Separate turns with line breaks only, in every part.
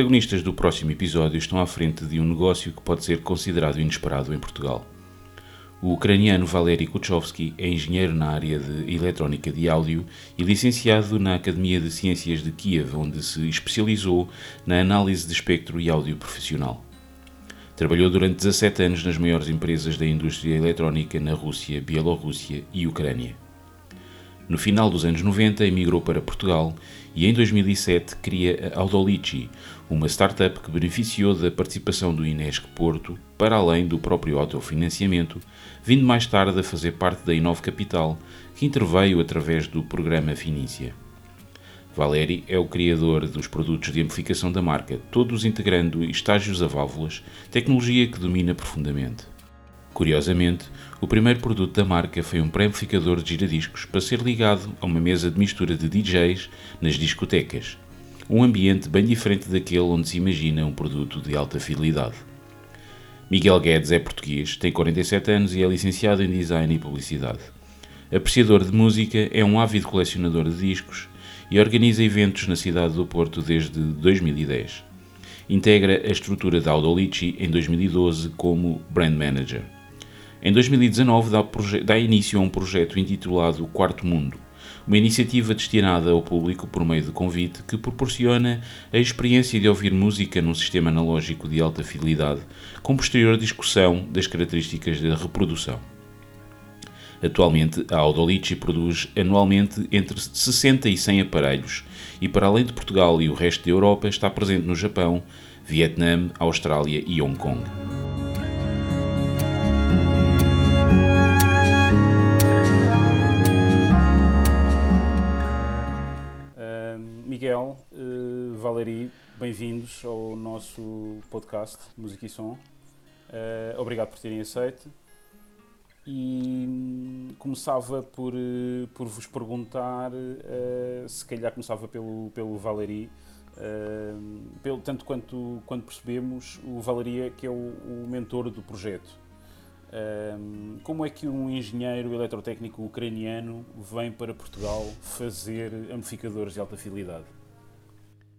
Protagonistas do próximo episódio estão à frente de um negócio que pode ser considerado inesperado em Portugal. O ucraniano Valery Kuchovsky é engenheiro na área de eletrónica de áudio e licenciado na Academia de Ciências de Kiev, onde se especializou na análise de espectro e áudio profissional. Trabalhou durante 17 anos nas maiores empresas da indústria eletrónica na Rússia, Bielorrússia e Ucrânia. No final dos anos 90, emigrou para Portugal e em 2007 cria a Audolici, uma startup que beneficiou da participação do Inesc Porto, para além do próprio autofinanciamento, vindo mais tarde a fazer parte da Inove Capital, que interveio através do programa Finícia. Valeri é o criador dos produtos de amplificação da marca, todos integrando estágios a válvulas, tecnologia que domina profundamente. Curiosamente, o primeiro produto da marca foi um pré-amplificador de giradiscos para ser ligado a uma mesa de mistura de DJs nas discotecas, um ambiente bem diferente daquele onde se imagina um produto de alta fidelidade. Miguel Guedes é português, tem 47 anos e é licenciado em Design e Publicidade. Apreciador de música, é um ávido colecionador de discos e organiza eventos na cidade do Porto desde 2010. Integra a estrutura da Audolici em 2012 como Brand Manager. Em 2019 dá, dá início a um projeto intitulado Quarto Mundo, uma iniciativa destinada ao público por meio de convite que proporciona a experiência de ouvir música num sistema analógico de alta fidelidade, com posterior discussão das características da reprodução. Atualmente, a Audolici produz anualmente entre 60 e 100 aparelhos e, para além de Portugal e o resto da Europa, está presente no Japão, Vietnã, Austrália e Hong Kong.
Miguel, uh, Valeri, bem-vindos ao nosso podcast Música e Som. Uh, obrigado por terem aceito e começava por, eh, por vos perguntar, uh, se calhar começava pelo, pelo Valéry, uh, pelo, tanto quanto, quanto percebemos, o Valéry é que é o, o mentor do projeto. Como é que um engenheiro eletrotécnico ucraniano vem para Portugal fazer amplificadores de alta fidelidade?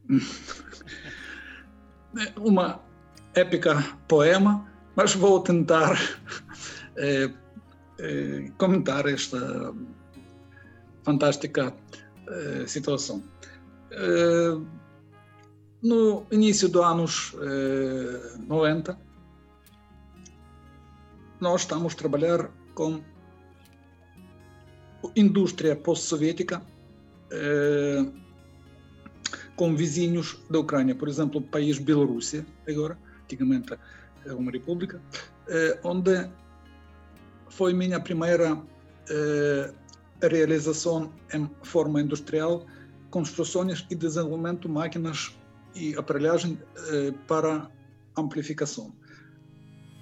Uma épica poema, mas vou tentar eh, comentar esta fantástica eh, situação. No início dos anos 90, nós estamos a trabalhar com indústria pós-soviética com vizinhos da Ucrânia, por exemplo, o país Bielorrússia, agora, antigamente é uma república, onde foi minha primeira eh, realização em forma industrial, construções e desenvolvimento de máquinas e aparelhagem eh, para amplificação.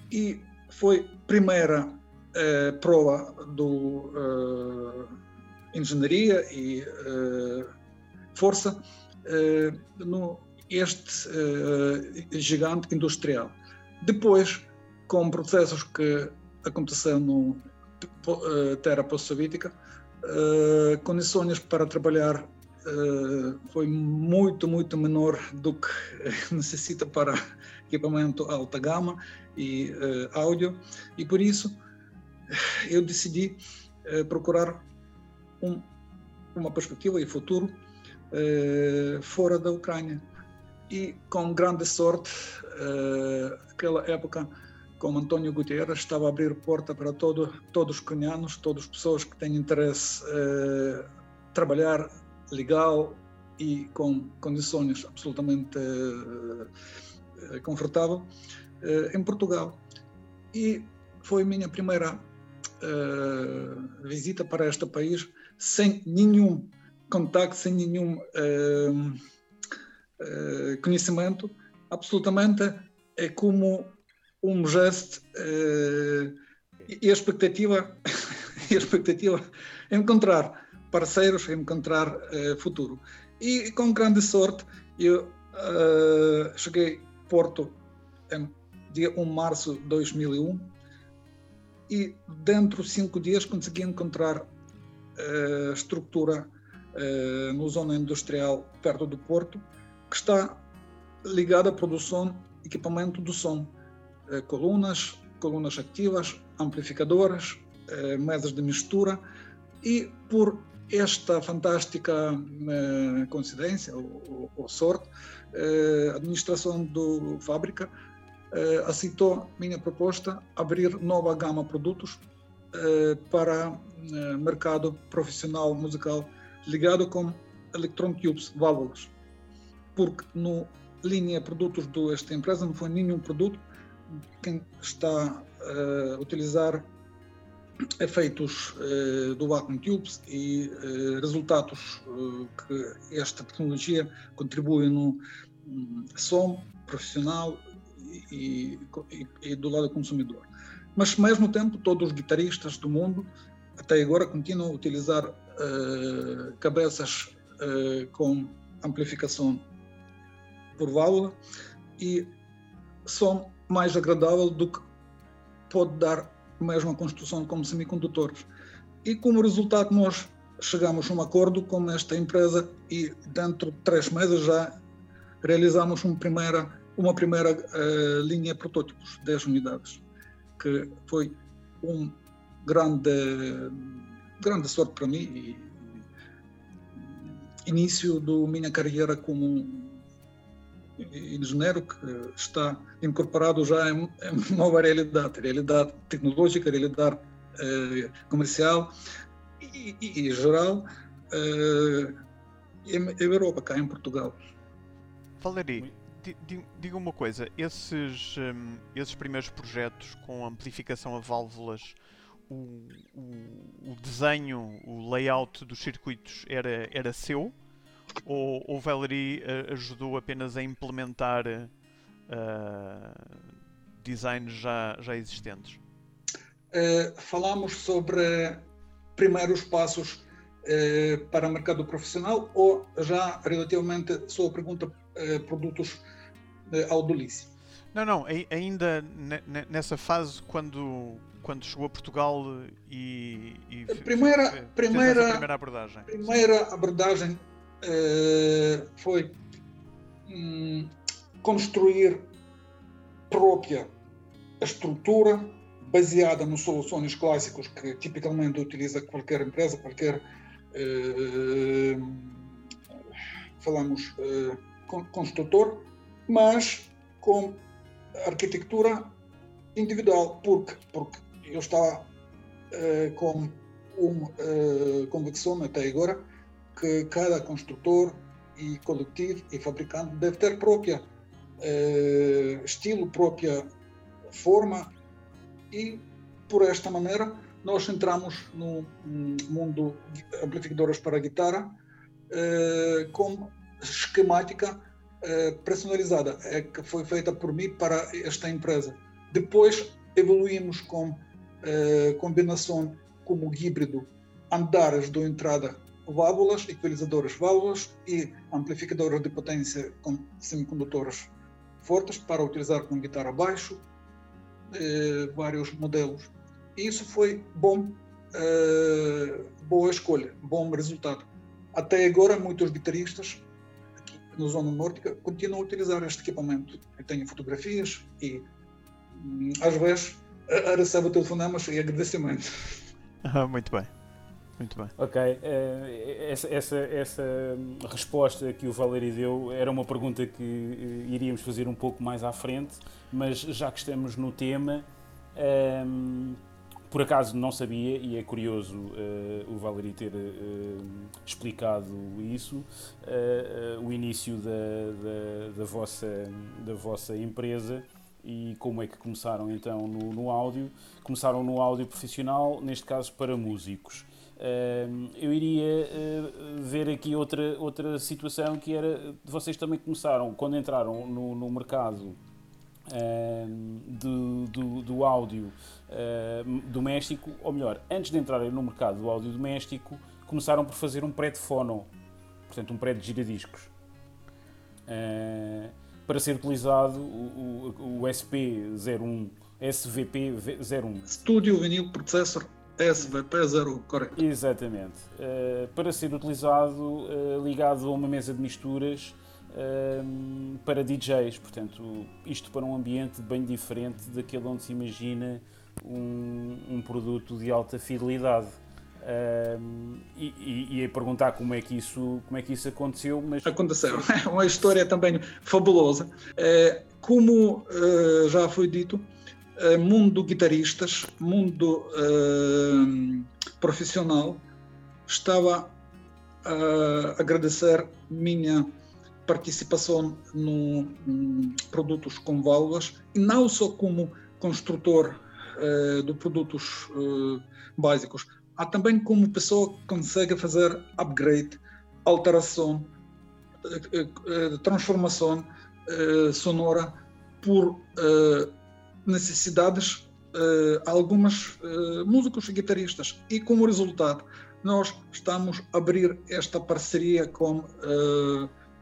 E foi primeira eh, prova do eh, engenharia e eh, força eh, no este gigante industrial. Depois, com processos que aconteceu no uh, terra pós-soviética, condições para trabalhar foi muito, muito menor do que necessita para equipamento alta gama e áudio, e por isso eu decidi procurar um, uma perspectiva e futuro fora da Ucrânia. E com grande sorte, naquela época, como António Gutierrez, estava a abrir porta para todo, todos os ucranianos, todas as pessoas que têm interesse eh, trabalhar legal e com condições absolutamente eh, eh, em Portugal. E foi minha primeira eh, visita para este país sem nenhum contato, sem nenhum eh, eh, conhecimento, absolutamente é como um gesto uh, e a expectativa, a expectativa é encontrar parceiros, é encontrar uh, futuro. E com grande sorte, eu uh, cheguei a Porto em dia 1 de março de 2001 e dentro de cinco dias consegui encontrar uh, estrutura uh, no zona industrial perto do Porto, que está ligado à produção equipamento do som, colunas, colunas ativas, amplificadoras, mesas de mistura. E por esta fantástica coincidência ou, ou sorte, a administração do fábrica aceitou minha proposta abrir nova gama de produtos para mercado profissional musical ligado com electron tubes, válvulas, porque no linha produtos desta empresa não foi nenhum produto quem está a utilizar efeitos uh, do vacuum tubes e uh, resultados uh, que esta tecnologia contribui no um, som profissional e, e, e, do lado do consumidor. Mas, ao mesmo tempo, todos os guitarristas do mundo, até agora, continuam a utilizar cabeças com amplificação por válvula e som mais agradável do que pode dar mesmo a construção como semicondutores. E como resultado nós chegamos a um acordo com esta empresa e dentro de três meses já realizamos uma primeira, uma primeira uh, linha de protótipos, 10 unidades, que foi um grande, grande sorte para mim e início da minha carreira como engenheiro que está incorporado já em, em nova realidade, realidade tecnológica, realidade eh, comercial e, e, e geral eh, em, Europa, cá em Portugal.
Valéry, diga uma coisa, esses, um, esses primeiros projetos com amplificação a válvulas, o, o, o desenho, o layout dos circuitos era, era seu? ou o Valerie uh, ajudou apenas a implementar uh, designs já, já existentes?
Uh, falamos sobre primeiros passos para o mercado profissional ou já relativamente sua pergunta produtos ao Dolice?
Não, não, ainda nessa fase quando, quando chegou a Portugal e, e
primeira,
fez,
primeira,
fez primeira abordagem.
Primeira abordagem eh, foi um, construir própria a estrutura baseada nos soluções clássicos que tipicamente utiliza qualquer empresa, qualquer uh, falamos construtor, mas com arquitetura individual, porque porque eu estava uh, com uma convicção até agora que cada construtor e coletivo e fabricante deve ter própria eh, estilo, própria forma e por esta maneira nós entramos no mundo amplificadoras para guitarra eh, com esquemática eh, personalizada é que foi feita por mim para esta empresa. Depois evoluímos com eh, combinação como híbrido andares de entrada válvulas, equalizadoras válvulas e amplificadoras de potência com semicondutores fortes para utilizar com guitarra baixo, eh, vários modelos. Isso foi bom, eh, boa escolha, bom resultado. Até agora, muitos guitarristas aqui na zona nórdica continuam a utilizar este equipamento. Eu tenho fotografias e, hum, às vezes, recebo telefonemas e agradecimentos.
Ah, muito bem. Muito bem.
Ok, uh, essa, essa, essa resposta que o Valério deu era uma pergunta que uh, iríamos fazer um pouco mais à frente, mas já que estamos no tema, um, ehm, por acaso não sabia, e é curioso uh, o Valério ter explicado isso, o início da, da, da, vossa, da vossa empresa e como é que começaram então no, no áudio. Começaram no áudio profissional, neste caso para músicos eu iria uh, ver aqui outra, outra situação que era vocês também começaram quando entraram no, no mercado do, do, do, áudio uh, doméstico, ou melhor, antes de entrarem no mercado do áudio doméstico, começaram por fazer um pré de fono, portanto, um pré de giradiscos. Uh, para ser utilizado o, o, o SP01, SVP01.
Studio Vinyl Processor SVP0, correto.
Exatamente. Uh, para ser utilizado uh, ligado a uma mesa de misturas um, para DJs. Portanto, isto para um ambiente bem diferente daquele onde se imagina um, um produto de alta fidelidade. E, e, e perguntar como é que isso como é que isso aconteceu mas
aconteceu. É uma história também fabulosa. É, como uh, já foi dito é, mundo guitarristas mundo uh, profissional estava a agradecer minha participação no, em produtos com válvulas e não só como construtor de produtos básicos, há também como pessoa que consegue fazer upgrade, alteração, uh, transformação sonora por necessidades algumas músicos e guitarristas. E como resultado nós estamos a abrir esta parceria com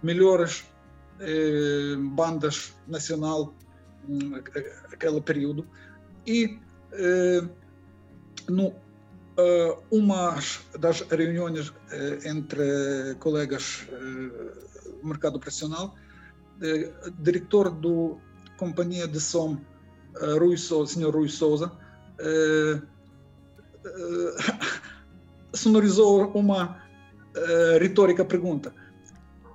melhores eh, bandas nacional hum, período. E eh, no uh, uma das reuniões eh, entre colegas eh, do mercado profissional diretor do companhia de som Rui Souza, senhor Rui Souza sonorizou uma retórica pergunta.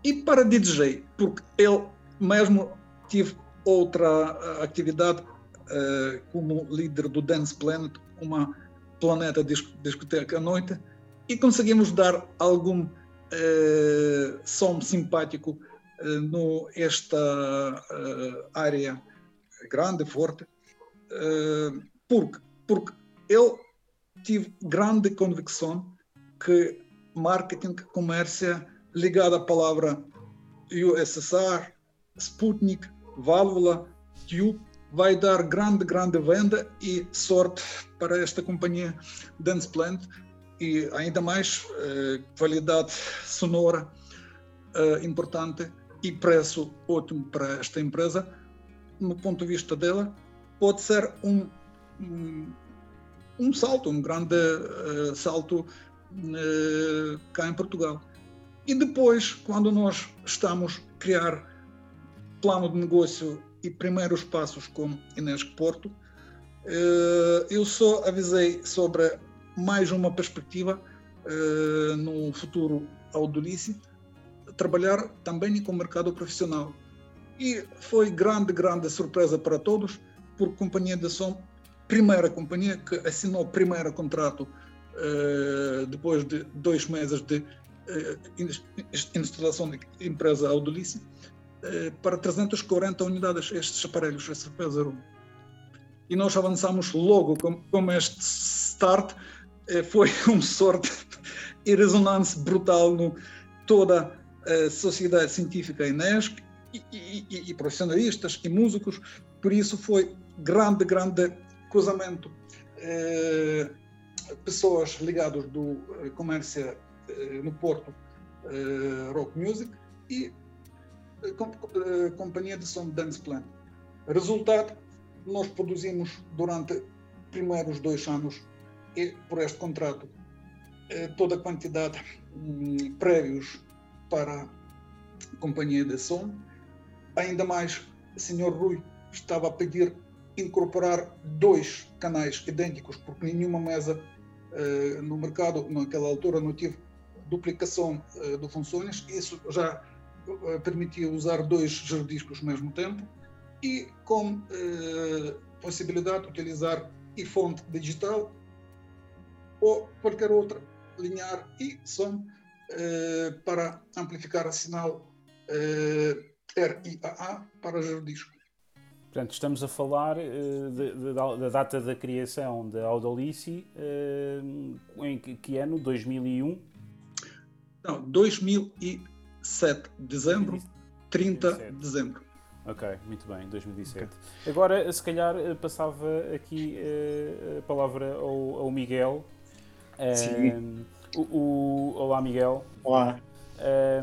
E para DJ, porque ele mesmo tive outra atividade uh, como líder do Dance Planet, uma planeta discoteca à noite, e conseguimos dar algum uh, som simpático uh, no esta área grande, forte, porque porque ele tive grande convicção que marketing, comércio ligada à palavra USSR, Sputnik, válvula, Tube, vai dar grande, grande venda e sorte para esta companhia Dance Plant e ainda mais eh, qualidade sonora eh, importante e preço ótimo para esta empresa. No ponto de vista dela, pode ser um, um, um salto, um grande uh, salto uh, cá em Portugal. E depois, quando nós estamos a criar plano de negócio e primeiros passos com Inés Porto, eh, eu só avisei sobre mais uma perspectiva eh, no futuro ao Dolice, trabalhar também com o mercado profissional. E foi grande, grande surpresa para todos, por companhia de som, primeira companhia que assinou o primeiro contrato eh, depois de dois meses de instalação de empresa Audolice eh, para 340 unidades estes aparelhos, esse P01. E nós avançamos logo com, com este start, eh, foi uma sorte e ressonância brutal no toda a sociedade científica INESC e, e, e, profissionalistas e músicos, por isso foi grande, grande cruzamento. pessoas ligadas do comércio eh, no Porto eh, Rock Music e eh, companhia de som Dance Plan. Resultado, nós produzimos durante primeiros dois anos por este contrato toda a quantidade um, prévios para a companhia de som. Ainda mais, o Sr. Rui estava a pedir incorporar dois canais idênticos, porque nenhuma mesa uh, no mercado, naquela altura, não tive duplicação de funções, isso já permitia usar dois giradiscos ao mesmo tempo e com uh, possibilidade de utilizar e fonte digital ou qualquer outra linear e som para amplificar a sinal RIAA para giradisco.
Portanto, estamos a falar da data da criação da Audolice, uh, em que, ano? 2001?
Não, 2007, dezembro, 30 de dezembro.
Ok, muito bem, 2007. Okay. Agora, se calhar, eh, passava aqui uh, a palavra ao, ao Miguel.
Sim.
o, o, olá, Miguel.
Olá.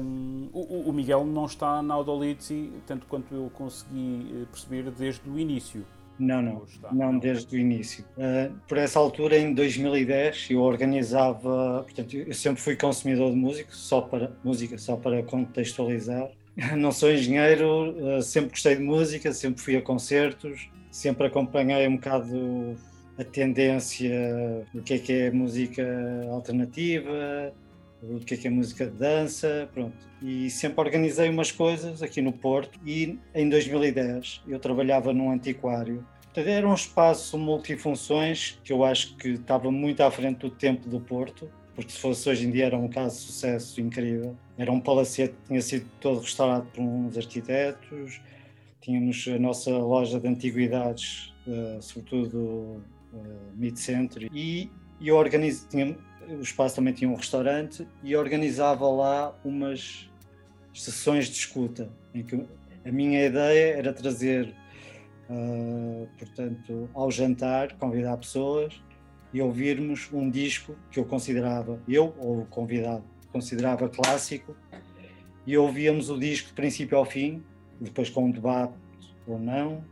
Um, o, o, Miguel não está na Audolitzi, tanto quanto eu consegui perceber, desde o início.
Não, não, não desde o início. Uh, por essa altura, em 2010, eu organizava, portanto, eu sempre fui consumidor de música, só para música, só para contextualizar. não sou engenheiro, uh, sempre gostei de música, sempre fui a concertos, sempre acompanhei um bocado a tendência do que é que é música alternativa, do que é que é música de dança, pronto. E sempre organizei umas coisas aqui no Porto e em 2010 eu trabalhava num antiquário. Era um espaço multifunções que eu acho que estava muito à frente do tempo do Porto, porque se fosse hoje em dia era um caso de sucesso incrível. Era um palacete que tinha sido todo restaurado por uns arquitetos, tínhamos a nossa loja de antiguidades, uh, sobretudo uh, mid-century, e, eu organizo, tinha, o espaço também tinha um restaurante e organizava lá umas sessões de escuta, em que a minha ideia era trazer, uh, portanto, ao jantar, convidar pessoas e ouvirmos um disco que eu considerava, eu ou o convidado, considerava clássico, e ouvíamos o disco de princípio ao fim, depois com um debate ou não,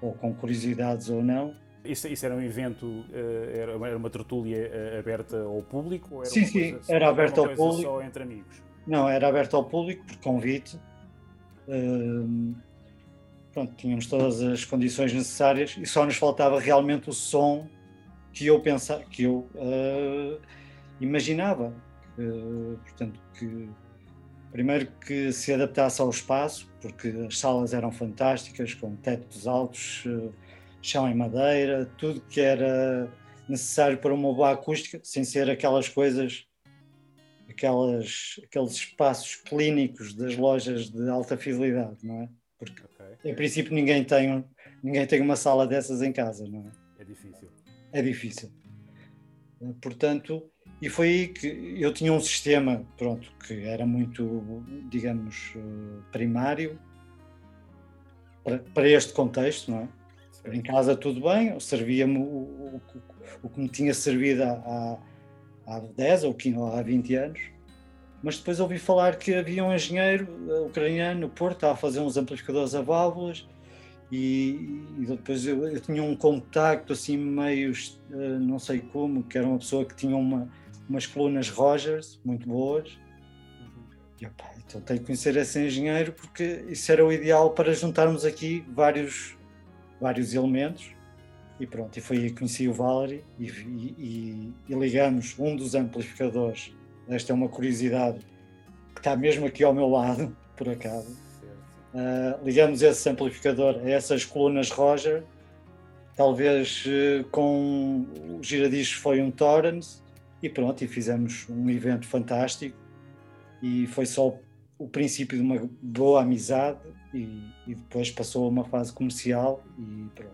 ou com curiosidades ou não,
isso, isso, era um evento, eh, era uma, era uma tertúlia eh, aberta ao público? Ou
era sim, sim, era aberta ao público.
Só entre amigos?
Não, era aberto ao público por convite. Uh, pronto, tínhamos todas as condições necessárias e só nos faltava realmente o som que eu pensava, que eu uh, imaginava. Uh, portanto, que primeiro que se adaptasse ao espaço, porque as salas eram fantásticas, com tetos altos, chão em madeira, tudo que era necessário para uma boa acústica, sem ser aquelas coisas, aquelas, aqueles espaços clínicos das lojas de alta fidelidade, não é? Porque okay. em princípio ninguém tem, ninguém tem uma sala dessas em casa, não é?
É difícil.
É difícil. Portanto, e foi aí que eu tinha um sistema, pronto, que era muito, digamos, primário para, para este contexto, não é? Em casa tudo bem, servia-me o, o, o, que me tinha servido há, há 10 ou 15 ou há 20 anos, mas depois ouvi falar que havia um engenheiro eh, ucraniano no Porto, a fazer uns amplificadores a válvulas e, e depois eu, eu, tinha um contacto assim meio, eh, não sei como, que era uma pessoa que tinha uma, umas colunas Rogers muito boas. E, opa, então tenho que conhecer esse engenheiro porque isso era o ideal para juntarmos aqui vários vários elementos e pronto, e foi aí que conheci o Valery e, e, e, ligamos um dos amplificadores, esta é uma curiosidade que está mesmo aqui ao meu lado, por acaso, uh, ligamos esse amplificador a essas colunas Roger, talvez uh, com o giradiscos foi um Torrens e pronto, e fizemos um evento fantástico. E foi só o princípio de uma boa amizade e, e, depois passou a uma fase comercial e pronto.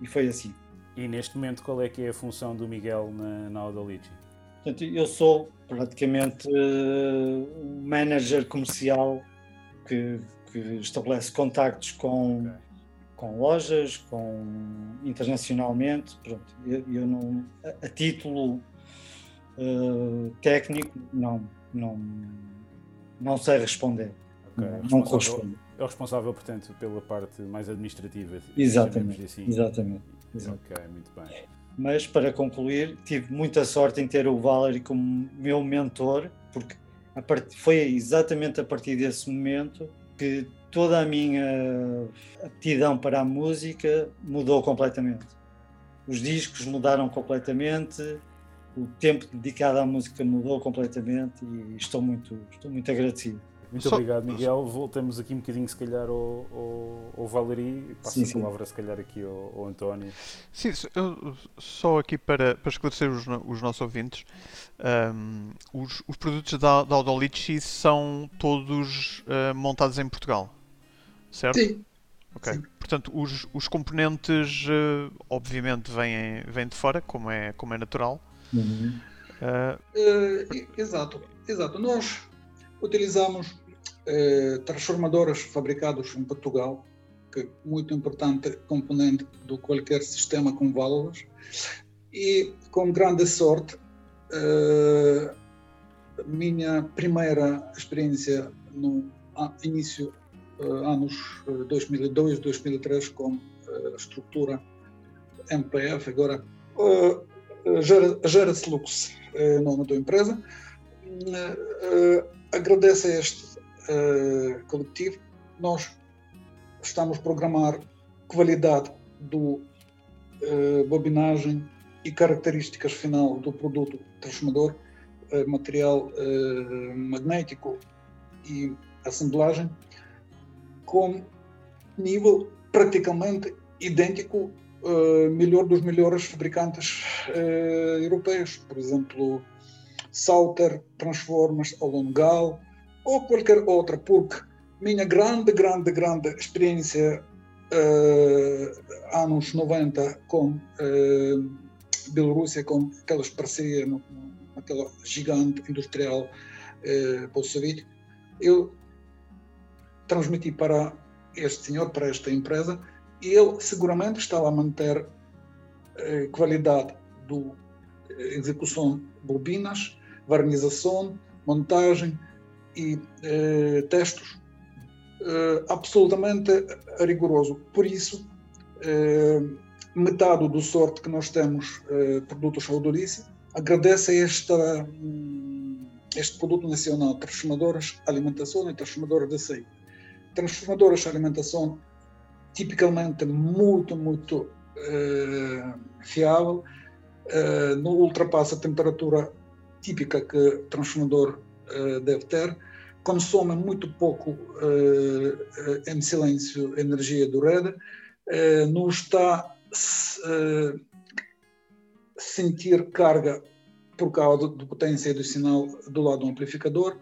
E, e, foi assim.
E neste momento qual é que é a função do Miguel na, na?
Portanto, eu sou praticamente uh, um manager comercial que, que estabelece contactos com, okay. com lojas, com internacionalmente. Pronto, eu, eu não, a, a título uh, técnico não, não, não sei responder. Okay. Não, não corresponde
é o responsável, portanto, pela parte mais administrativa.
Exatamente. Assim. Exatamente.
Ok, muito bem.
Mas para concluir, tive muita sorte em ter o Valery como meu mentor, porque part... foi exatamente a partir desse momento que toda a minha aptidão para a música mudou completamente. Os discos mudaram completamente, o tempo dedicado à música mudou completamente e estou muito, estou muito agradecido.
Muito só, obrigado, Miguel. Voltamos aqui um bocadinho, se calhar, ao, ao, ao Valeri. Passo sim, a palavra, sim. se calhar, aqui ao, ao António.
Sim, só aqui para, para esclarecer os, os nossos ouvintes, um, os, os, produtos da, da Audolici são todos uh, montados em Portugal, certo?
Sim.
Ok. Sim. Portanto, os, os componentes, uh, obviamente, vêm, vêm de fora, como é, como é natural.
Uhum. Uh, exato, exato. Nós utilizamos eh, transformadores fabricados em Portugal, que é muito importante componente de qualquer sistema com válvulas, e com grande sorte, eh, minha primeira experiência no início eh, anos 2002, 2003 com a estrutura MPF, agora gera-se Lux, é o nome da empresa, agradece a este uh, coletivo, nós estamos a programar qualidade do uh, bobinagem e características final do produto transformador, uh, material magnético e assemblagem, com nível praticamente idêntico uh, melhor dos melhores fabricantes uh, europeus, por exemplo, Sauter, Transformers, Olongal ou qualquer outra, porque minha grande, grande, grande experiência uh, anos 90 com uh, Bielorrússia, com aquelas parcerias, aquela gigante industrial uh, bolchevique, eu transmiti para este senhor, para esta empresa, e ele seguramente estava a manter eh, qualidade do eh, execução bobinas, varnização, montagem e eh, testes eh, absolutamente rigoroso. Por isso, eh, metade do sorte que nós temos eh, produtos Audolice agradece a esta, hum, este produto nacional, transformadoras alimentação e transformadoras de açaí. Transformadoras alimentação tipicamente muito, muito uh, fiável, uh, não ultrapassa a temperatura típica que transformador uh, deve ter, consome muito pouco em silêncio energia do rede, não está a sentir carga por causa da potência do sinal do lado do amplificador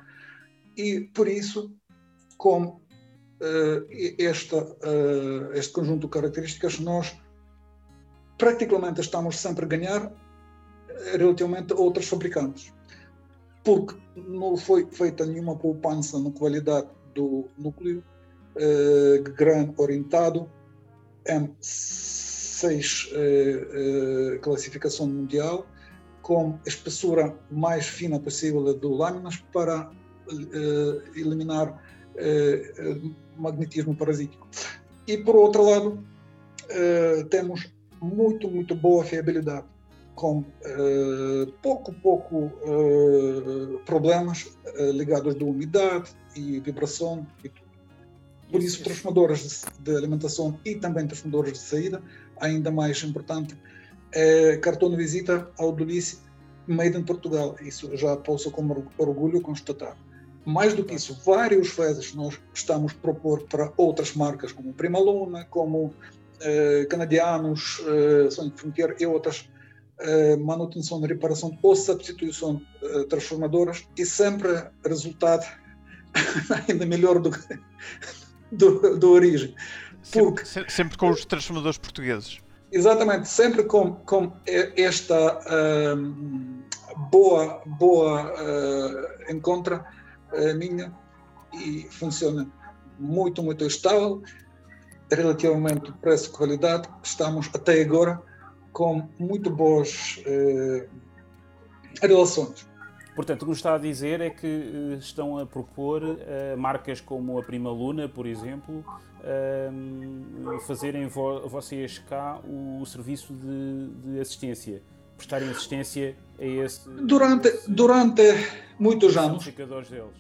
e por isso como eh, esta, este conjunto de características, nós praticamente estamos sempre a ganhar relativamente a outros fabricantes, porque não foi feita nenhuma poupança na qualidade do núcleo, eh, GRAN orientado, M6 eh, classificação mundial, com a espessura mais fina possível do lâminas para eliminar magnetismo parasítico. E, por outro lado, uh, temos muito, muito boa fiabilidade, com uh, pouco, pouco uh, problemas ligados de umidade e vibração e tudo. Por isso, transformadores de alimentação e também transformadores de saída, ainda mais importante, é cartão de visita ao Dolice made in Portugal. Isso já posso com orgulho constatar. Mais do que isso, vários vezes nós estamos a propor para outras marcas, como Prima Luna, como eh, canadianos, eh, Sonic Frontier e outras, eh, manutenção, reparação ou substituição eh, transformadoras, e sempre resultado ainda melhor do que do, do origem.
Porque, sempre, sempre, com os transformadores portugueses.
Exatamente, sempre com, com esta uh, boa, boa uh, encontra a minha e funciona muito, muito estável. Relativamente preço-qualidade, estamos até agora com muito boas eh, relações.
Portanto, o que nos está a dizer é que eh, estão a propor uh, marcas como a Prima Luna, por exemplo, uh, fazerem vo vocês cá o, o serviço de, de, assistência, prestarem assistência a esse.
Durante, esse, durante muitos anos.
Deles.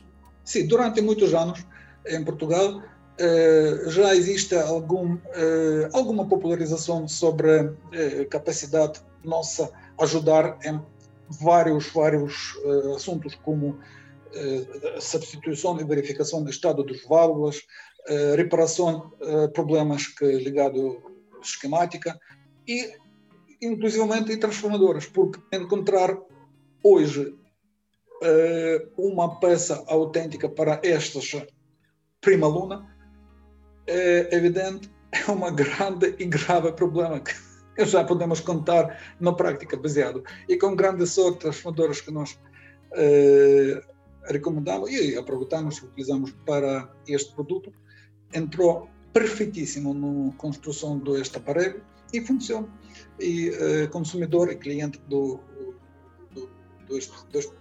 Sim, durante muitos anos em Portugal eh, já existe algum, eh, alguma popularização sobre eh, capacidade nossa ajudar em vários, vários assuntos, como substituição e verificação do estado dos válvulas, reparação de problemas que ligado à esquemática e, inclusivamente, em transformadoras, porque encontrar hoje uh, uma peça autêntica para estas prima luna, é evidente, é uma grande e grave problema que já podemos contar na prática baseado. E com grande sorte, transformadoras que nós uh, recomendamos e aproveitamos, utilizamos para este produto, entrou perfeitíssimo na construção deste aparelho e funciona. E uh, consumidor e cliente do, do, do, do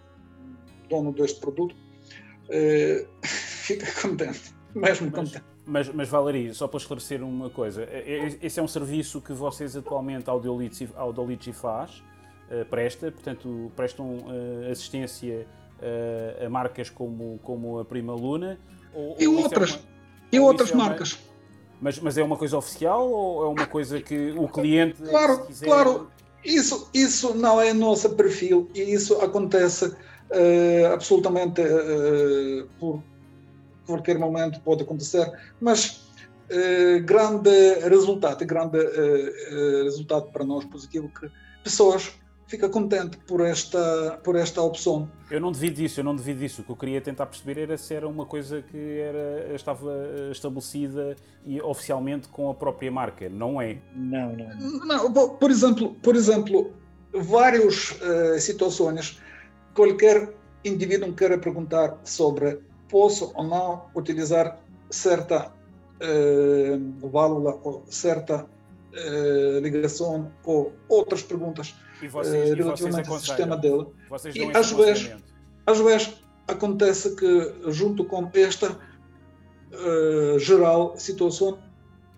dono deste produto, uh, fica contente, mesmo contente.
Mas, mas Valerie, só para esclarecer uma coisa, é, é, esse é um serviço que vocês atualmente ao Dolici faz, uh, presta, portanto prestam uh, assistência a marcas como, como a Prima Luna, Ou,
e
ou
outras,
é uma,
e outras
é uma,
marcas.
Mas, mas é uma coisa oficial ou é uma coisa que o cliente.
Claro,
quiser...
claro. Isso, isso não é nosso perfil e isso acontece absolutamente por qualquer momento pode acontecer, mas uh, grande resultado, grande resultado para nós positivo que pessoas fica contente por esta, por esta opção.
Eu não devido disso, eu não devido disso. O que eu queria tentar perceber era se era uma coisa que era, estava estabelecida e oficialmente com a própria marca. Não é?
Não, não.
não por exemplo, por exemplo, várias uh, situações, qualquer indivíduo queira perguntar sobre posso ou não utilizar certa uh, válvula ou certa uh, ligação ou outras perguntas
e vocês, uh, relativamente
ao sistema dele.
Vocês
e às vezes, às vezes acontece que, junto com esta uh, geral situação,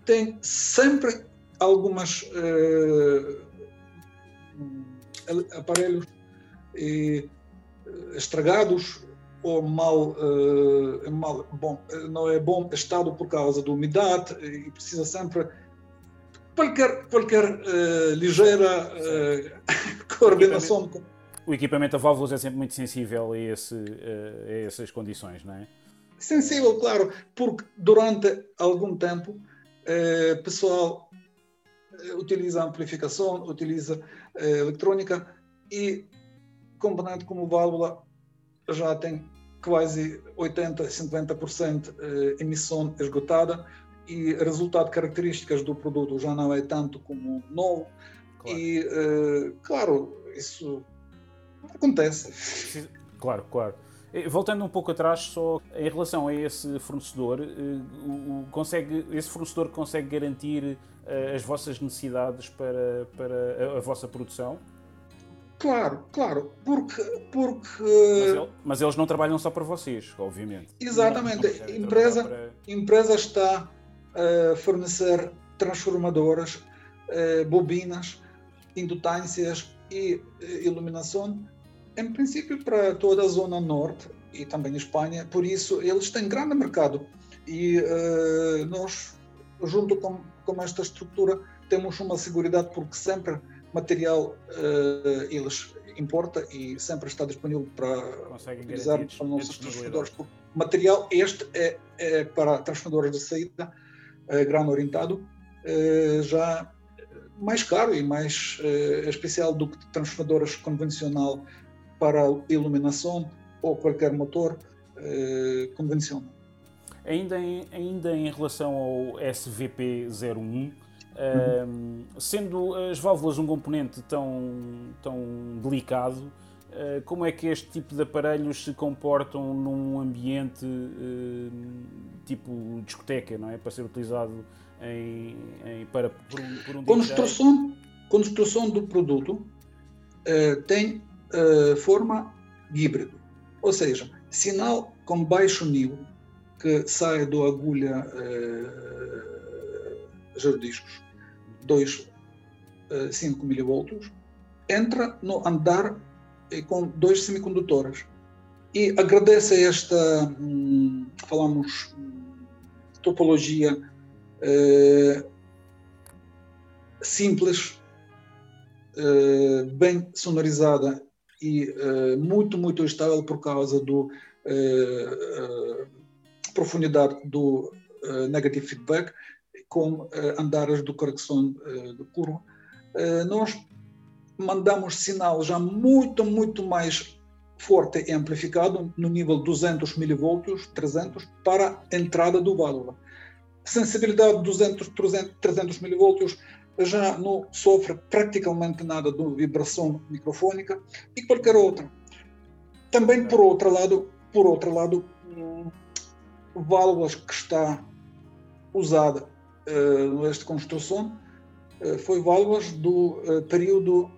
tem sempre algumas uh, aparelhos estragados ou mal, mal bom, não é bom estado por causa da umidade e precisa sempre qualquer, qualquer uh, ligeira uh, coordenação.
O equipamento, o equipamento a válvulas é sempre muito sensível a, esse, a essas condições, não é?
Sensível, claro, porque durante algum tempo o pessoal utiliza amplificação, utiliza eletrônica e componente como válvula já tem quase 80, 50% emissão esgotada e resultado características do produto já não é tanto como novo. Claro. e uh, claro isso acontece.
Claro claro. Voltando um pouco atrás só em relação a esse fornecedor consegue esse fornecedor consegue garantir as vossas necessidades para para a vossa produção
Claro, claro, porque. porque
mas, ele, mas, eles não trabalham só para vocês, obviamente.
Exatamente. a empresa, para... empresa está fornecer transformadoras, bobinas, indutâncias e iluminação, em princípio para toda a zona norte e também Espanha. Por isso, eles têm grande mercado e nós, junto com, com esta estrutura, temos uma segurança porque sempre material eles importa e sempre está disponível para
Conseguem
utilizar para nossos transformadores. Material este é, é para transformadores de saída grão orientado, eh, já mais caro e mais eh, especial do que transformadoras convencional para iluminação ou qualquer motor convencional.
Ainda em, ainda em relação ao SVP01, Uhum. Sendo as válvulas um componente tão, tão delicado, uh, como é que este tipo de aparelhos se comportam num ambiente uh, tipo discoteca, não é? Para ser utilizado em, em para, por um, por um
construção, construção do produto ah, tem forma híbrida, ou seja, sinal com baixo nível que sai da agulha jardiscos 2,5 eh, milivolts, entra no andar eh, com dois semicondutores. E agradece esta, hum, falamos, hum, topologia eh, simples, bem sonorizada e muito, muito estável por causa da profundidade do negative feedback com andares de correção de curva. nós mandamos sinal já muito, muito mais forte e amplificado no nível 200 mV, 300, para a entrada do válvula. Sensibilidade 200, 300, 300 mV já não sofre praticamente nada de vibração microfônica e qualquer outra. Também por outro lado, por outro lado, válvulas que está usada uh, nesta construção uh, foi válvulas do uh, período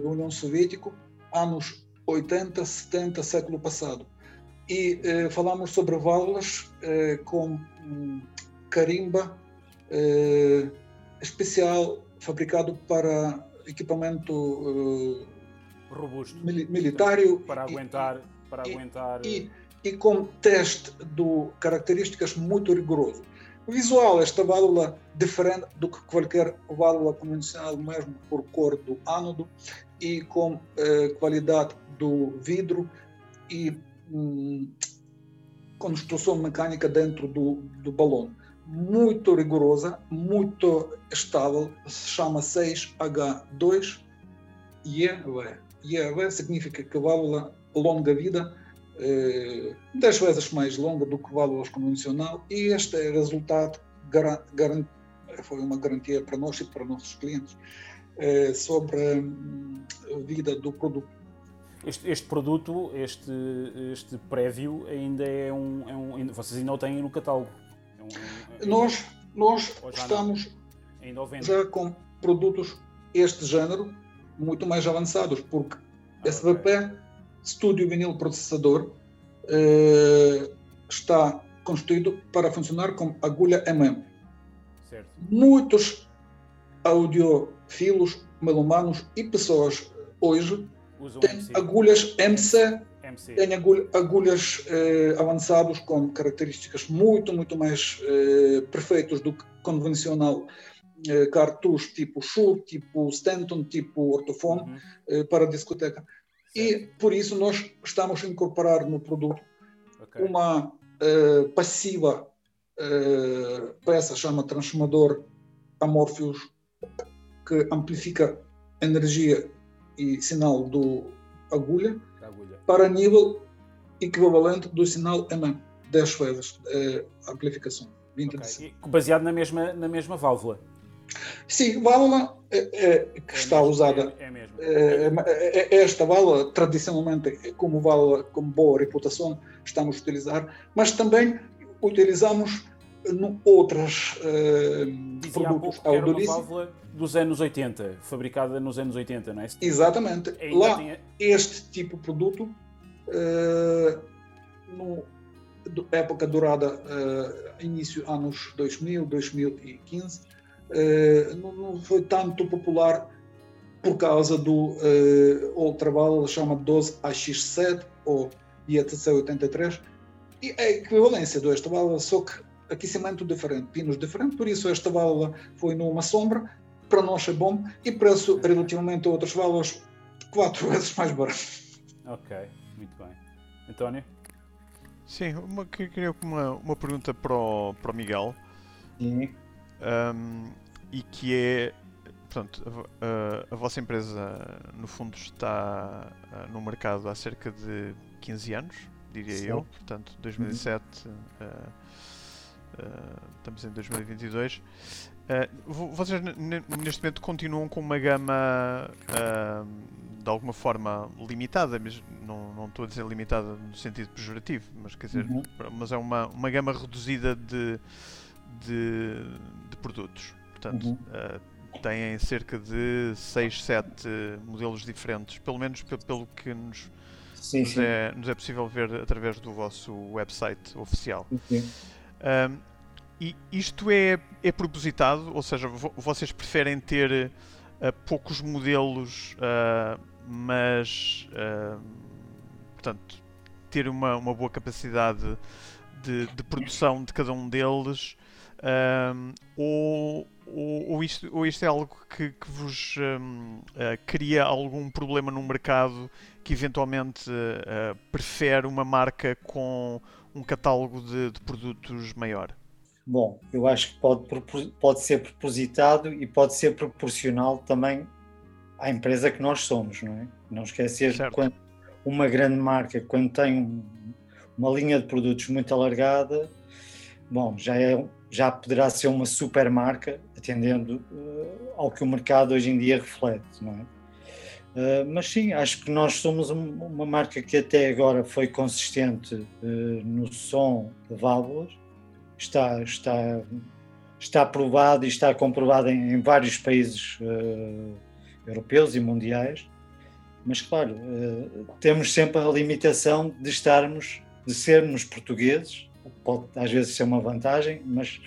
da União Soviética, anos 80, 70, século passado. E eh, falamos sobre válvulas eh, com um, carimba eh, especial fabricado para equipamento
robusto
mil, militar
para aguentar para
e,
aguentar
e, e com teste de características muito rigoroso. Visual, esta válvula diferente do que qualquer válvula convencional, mesmo por cor do ânodo e com eh, qualidade do vidro e hum, construção mecânica dentro do, do balão. Muito rigorosa, muito estável, se chama 6H2 IEV. IEV significa que válvula longa vida, eh, 10 vezes mais longa do que válvulas convencional, e este é resultado foi uma garantia para nós e para nossos clientes eh, sobre hum, a vida do produto.
Este, este, produto, este, este prévio, ainda é um, é um. Vocês ainda o têm no catálogo? É um,
é nós nós estamos já com produtos este género muito mais avançados, porque ah, SVP, okay. Studio Vinil Processador, eh, está construído para funcionar com agulha MM. Certo. Muitos audiofilos, melomanos e pessoas hoje Usam têm MC. agulhas MC, MC. têm agulhas eh, avançadas com características muito, muito mais eh, perfeitas do que convencional eh, cartucho tipo Shure, tipo Stanton, tipo Ortofone uhum. eh, para discoteca. E por isso nós estamos a incorporar no produto okay. uma eh, passiva eh, peça chama transformador Amorpheus que amplifica energia e sinal do agulha, agulha. para nível equivalente do sinal MM, 10 vezes a amplificação. 20 okay.
Baseado na mesma, na mesma válvula.
Sim, válvula que está usada. Esta válvula, tradicionalmente, como válvula com boa reputação, estamos a utilizar, mas também utilizamos no outras uh, produtos
a uma válvula dos anos 80, fabricada nos anos 80, não é?
Exatamente. Lá, tinha... este tipo de produto, uh, no, época durada, uh, início anos 2000, 2015, uh, não, não, foi tanto popular por causa do uh, outro válvula chama 12AX7 ou IETC83 e é a equivalência desta válvula, só que aquecimento diferente, pinos diferentes, por isso esta válvula foi numa sombra, para nós é bom e preço relativamente a outras válvulas quatro vezes mais barato.
Ok, muito bem. António?
Sim, uma, queria uma, uma pergunta para o, para o Miguel.
Sim.
Um, e que é, portanto, a, a, vossa empresa no fundo está uh, no mercado há cerca de 15 anos, diria Sim. eu, portanto 2007, uhum. uh, uh, estamos em 2022. vocês neste momento continuam com uma gama de alguma forma limitada, mas não, não estou a dizer limitada no sentido pejorativo, mas quer dizer, uhum. mas é uma, uma gama reduzida de, de produtos. Portanto, uhum. uh, têm cerca de 6, 7 modelos diferentes, pelo menos pelo que nos, sim, nos, sim. É, nos, É, possível ver através do vosso website oficial. Uh, e isto é, é propositado, ou seja, vocês preferem ter uh, poucos modelos, mas portanto, ter uma, uma boa capacidade de, de produção de cada um deles um, ou, ou, ou, isto, ou isto é algo que, que vos um, uh, cria algum problema no mercado que eventualmente uh, prefere uma marca com um catálogo de, de, produtos maior?
Bom, eu acho que pode, pode ser propositado e pode ser proporcional também à empresa que nós somos, não é? Não esquecer que quando uma grande marca, quando tem uma linha de produtos muito alargada, bom, já é já poderá ser uma super marca, atendendo uh, ao que o mercado hoje em dia reflete, não é? Uh, mas sim, acho que nós somos um, uma marca que até agora foi consistente uh, no som de válvulas, está, está, está aprovado e está comprovado em, em vários países europeus e mundiais, mas claro, temos sempre a limitação de estarmos, de sermos portugueses, pode às vezes ser uma vantagem, mas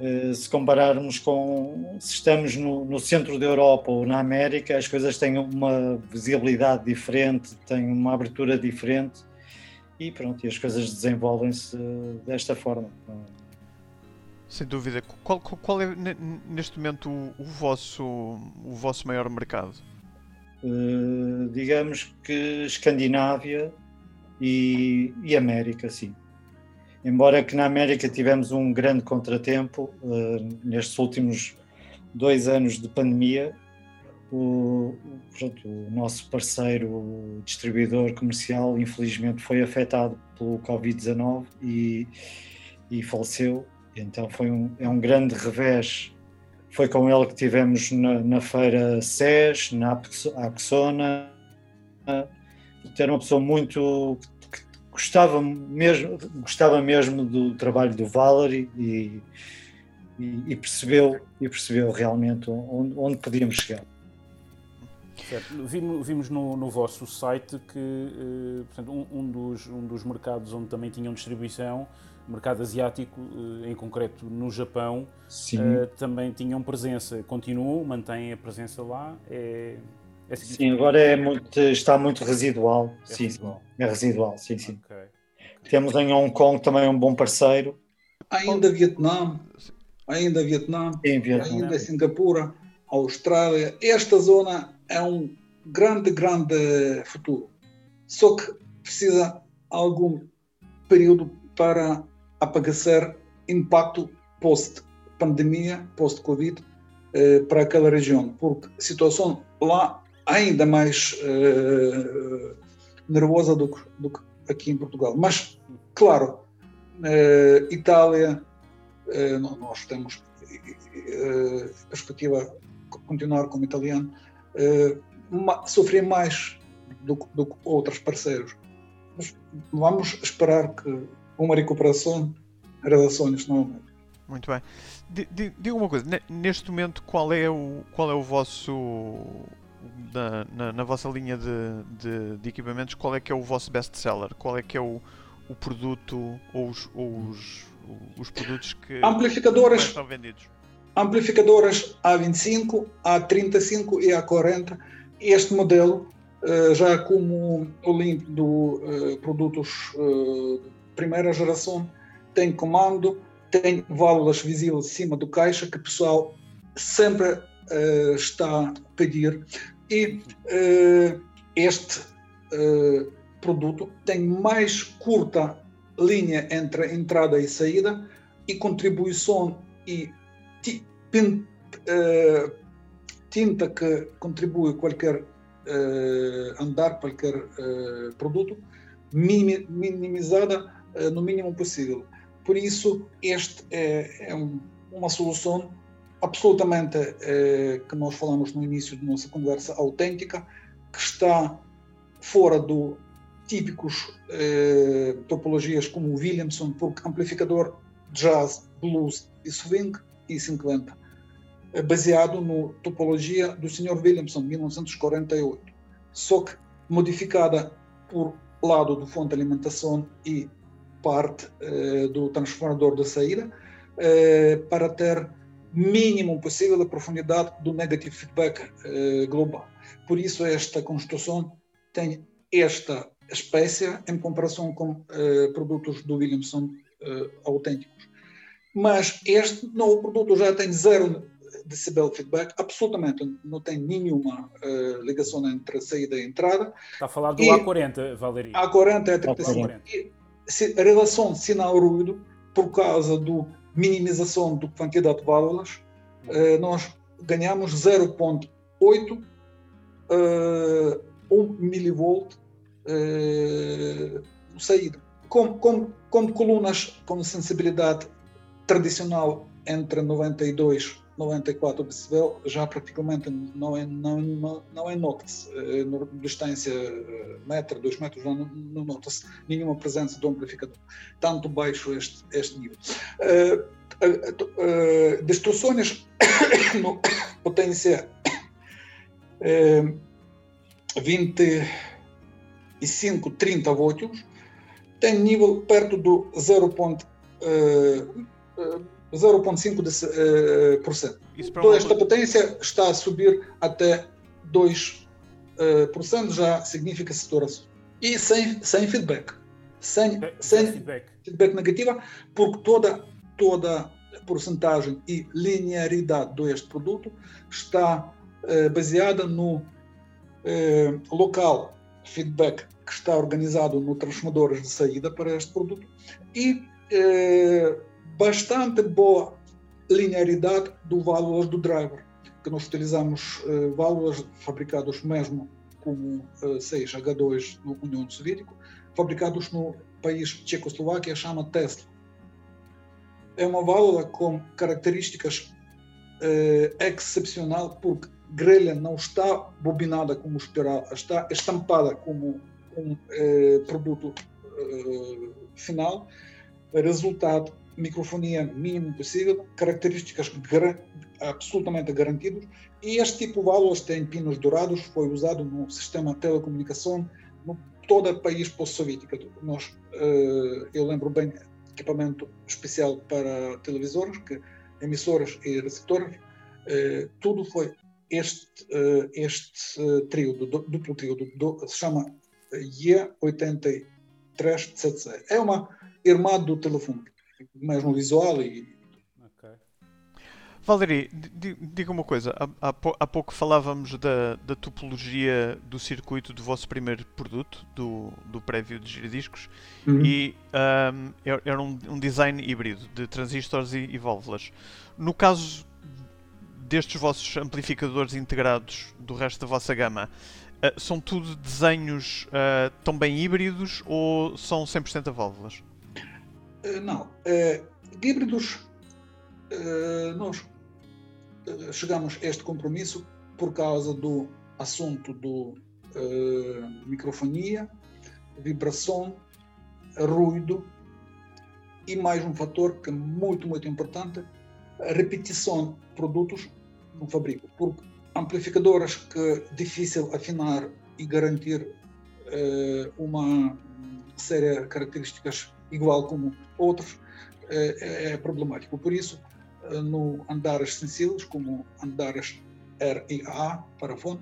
uh, se compararmos com se estamos no, no, centro da Europa ou na América, as coisas têm uma visibilidade diferente, têm uma abertura diferente e pronto, e as coisas desenvolvem-se desta forma.
Sem dúvida. Qual, qual é neste momento o, o, vosso, o vosso maior mercado?
Uh, digamos que Escandinávia e, e, América, sim. Embora que na América tivemos um grande contratempo uh, nestes últimos dois anos de pandemia, o, pronto, o nosso parceiro distribuidor comercial infelizmente foi afetado pelo Covid-19 e, e faleceu então foi um, é um grande revés. Foi com ele que tivemos na, na feira SES, na Axona. Era uma pessoa muito gostava mesmo, gostava mesmo do trabalho do Valerie e, e, e percebeu, e percebeu realmente onde, onde podíamos chegar.
Certo. Vimos, vimos no, no, vosso site que uh, portanto, um, um, dos, um dos mercados onde também tinham distribuição mercado asiático, eh, em concreto no Japão, uh, também tinham presença, continuam, mantêm a presença lá. É,
é sim, agora é muito, está muito residual. É sim, residual. é residual, sim, sim. Okay. Temos em Hong Kong também um bom parceiro.
Ainda Vietnã, ainda Vietnã, Vietnã, ainda Singapura, Austrália. Esta zona é um grande, grande futuro. Só que precisa algum período para apagar impacto post-pandemia, post-Covid, eh, para aquela região, porque a situação lá ainda mais eh, nervosa do que, do que, aqui em Portugal. Mas, claro, eh, Itália, eh, nós temos eh, perspectiva continuar como italiano, eh, sofrer mais do, do que outros parceiros. Mas vamos esperar que uma recuperação relações novamente.
Muito bem. Diga uma coisa, neste momento qual é o, qual é o vosso na, na, na vossa linha de, de, de, equipamentos, qual é que é o vosso best seller? Qual é que é o, o produto ou os, ou os, os produtos que
amplificadores
estão vendidos?
Amplificadoras A25, A35 e A40. Este modelo, eh, já como o link do eh, produtos eh, primeira geração tem comando, tem válvulas visíveis em cima do caixa que o pessoal sempre uh, está a pedir. E uh, este uh, produto tem mais curta linha entre entrada e saída e contribuição e tinta que contribui qualquer andar, qualquer produto, minimizada no mínimo possível. Por isso, este é, é um, uma solução absolutamente é, que nós falamos no início da nossa conversa autêntica, que está fora do típicos é, topologias como Williamson, porque amplificador jazz, blues e swing e 50, é baseado na topologia do Sr. Williamson, 1948, só que modificada por lado do fonte de alimentação e parte eh, do transformador de saída eh, para ter mínimo possível a profundidade do negative feedback eh, global. Por isso esta construção tem esta espécie em comparação com produtos do Williamson autênticos. Mas este novo produto já tem zero decibel feedback, absolutamente não tem nenhuma uh, ligação entre saída e entrada.
Está a falar do e A40, Valeria.
A40 é 35. A40 a relação sinal-ruído, por causa da minimização da quantidade de válvulas, eh, nós ganhamos 0.8 uh, 1 milivolt uh, saída. Com, com, com colunas com sensibilidade tradicional entre 92 94 decibel já praticamente não é, não, não, é nota-se. Eh, distância eh, metro, dois metros, não, não nota-se nenhuma presença do amplificador. Tanto baixo este, este nível. Uh, uh, uh, distorções no potência uh, 25, 30 volts tem nível perto do 0.5 0,5%. Toda esta potência está a subir até 2%, já significa saturação. E sem, sem feedback. sem, sem feedback. feedback negativa, porque toda, toda porcentagem e linearidade deste produto está eh, baseada no eh, local feedback que está organizado no transformador de saída para este produto e eh, bastante boa linearidade do valor do driver, que nós utilizamos eh, válvulas fabricados mesmo como eh, 6H2 no União Soviética, fabricados no país Tchecoslováquia, chama Tesla. É uma válvula com características eh, excepcional porque grelha não está bobinada como espiral, está estampada como um eh, produto eh, final. Resultado, microfonia mínimo possível, características absolutamente garantidas. E este tipo de válvulas tem pinos dourados, foi usado no sistema de telecomunicação no todo o país pós-soviético. Nós, eh, eu lembro bem, equipamento especial para televisores, que emissoras e receptores, eh, tudo foi este, eh, este eh, trio, do, duplo trio, do, do, se chama E83CC. É uma irmã do telefone, mais no visual e
Valerie, diga uma coisa. Há, há, pouco falávamos da, da, topologia do circuito do vosso primeiro produto, do, do prévio de giradiscos, uhum. e um, era um, um, design híbrido de transistores e, e válvulas. No caso destes vossos amplificadores integrados do resto da vossa gama, uh, são tudo desenhos uh, também híbridos ou são 100% a válvulas?
Uh, não. híbridos, nós chegamos a este compromisso por causa do assunto do microfonia, vibração, ruído e mais um fator que é muito, muito importante, repetição de produtos no fabrico, porque amplificadoras que é difícil afinar e garantir eh, uma série de características igual como outros eh, é problemático. Por isso, eh, no andares sensíveis, como andares R e A para fone,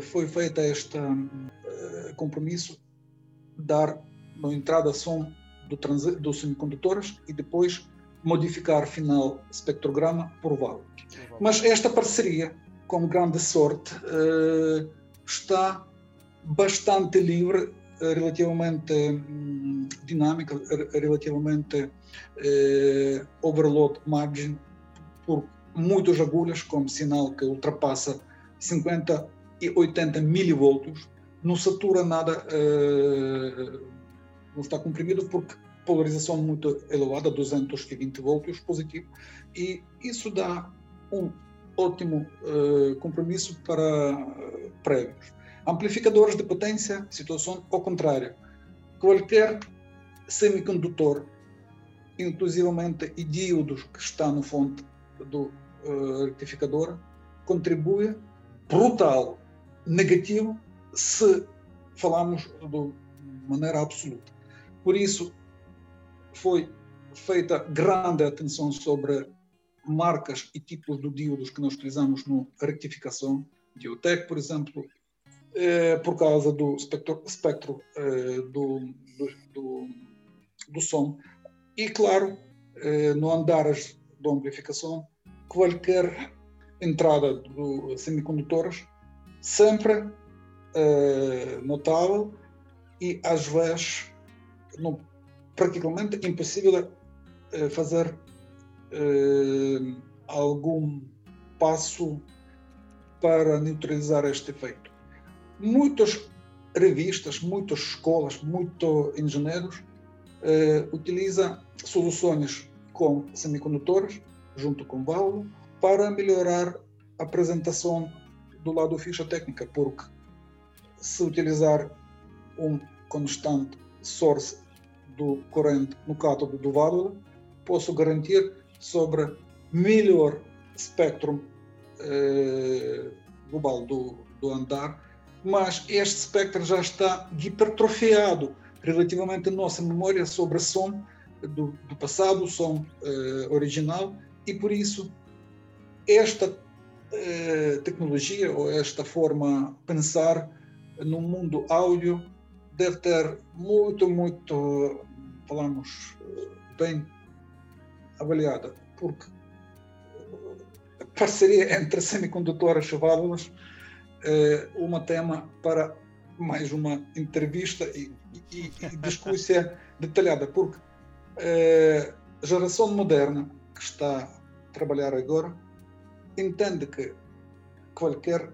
foi feita este compromisso dar na entrada som do dos semicondutores e depois modificar final espectrograma por válvula. Mas esta parceria, com grande sorte, eh, está bastante livre, eh, relativamente hum, dinâmica, relativamente eh, overload margin, por muitas agulhas, como sinal que ultrapassa 50 e 80 milivolts, não satura nada, não está comprimido porque polarização muito elevada, 220 volts positivo, e isso dá um ótimo uh, compromisso para uh, prévios. Amplificadores de potência, situação ao contrário. Qualquer semicondutor, inclusivamente e diodos que está no fonte do uh, rectificador, contribui brutal, negativo, se falamos de maneira absoluta. Por isso, foi feita grande atenção sobre marcas e tipos de diodos que nós utilizamos na rectificação, Diotec, por exemplo, eh, por causa do espectro, espectro eh, do, do, do, som. E, claro, eh, no andares da amplificação, qualquer entrada de semicondutores sempre notável e, às vezes, praticamente impossível fazer algum passo para neutralizar este efeito. Muitas revistas, muitas escolas, muitos engenheiros eh, utilizam soluções com semicondutores, junto com válvula, para melhorar a apresentação do lado ficha técnica, porque se utilizar um constante source do corrente no cátodo do válvula, posso garantir sobre melhor espectro eh, global do, do andar, mas este espectro já está hipertrofiado relativamente à nossa memória sobre som do, do passado, som eh, original, e por isso esta eh, tecnologia ou esta forma de pensar no mundo áudio deve ter muito, muito, falamos, bem avaliada, porque a parceria entre semicondutoras e válvulas é uma tema para mais uma entrevista e, e, e discussão detalhada, porque é, a geração moderna que está a trabalhar agora entende que qualquer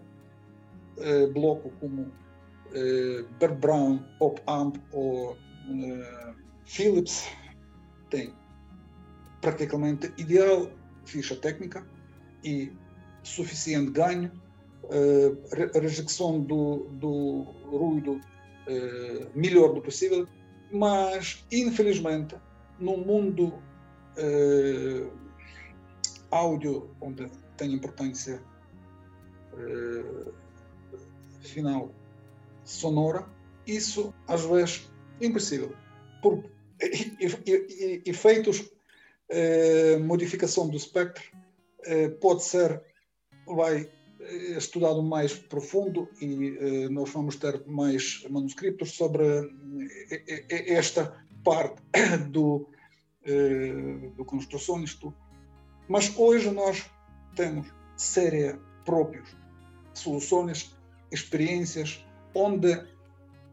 é, bloco como é, Bear Brown, Pop Amp ou Philips tem praticamente ideal ficha técnica e suficiente ganho, uh, rejeição do, do ruído uh, melhor do possível, mas infelizmente no mundo uh, áudio onde tem importância final sonora, isso às vezes é impossível. Por efeitos eh, modificação do espectro eh, pode ser, vai eh, estudado mais profundo e nós vamos ter mais manuscritos sobre esta parte do, do construção isto. Mas hoje nós temos série próprios soluções, experiências onde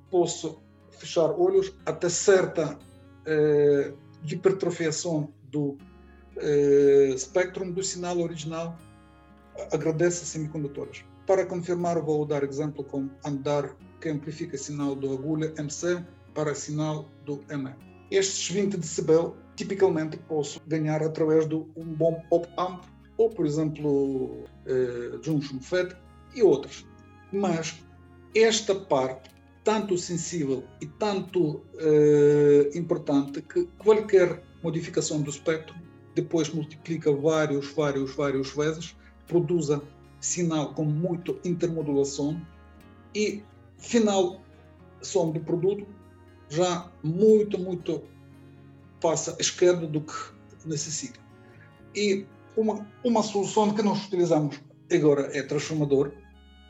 posso fechar olhos até certa eh, hipertrofiação do eh, espectro do sinal original agradece semicondutores. Para confirmar, vou dar exemplo com andar que amplifica sinal do agulha MC para sinal do ME. Estes 20 decibel tipicamente posso ganhar através de um bom op-amp ou, por exemplo, eh, Junction FET e outros. Mas esta parte, tanto sensível e tanto eh, importante, que qualquer modificação do espectro, depois multiplica vários, vários, vários vezes, produza sinal com muito intermodulação e final som do produto já muito, muito passa à esquerda do que necessita. E uma, uma solução que nós utilizamos agora é transformador,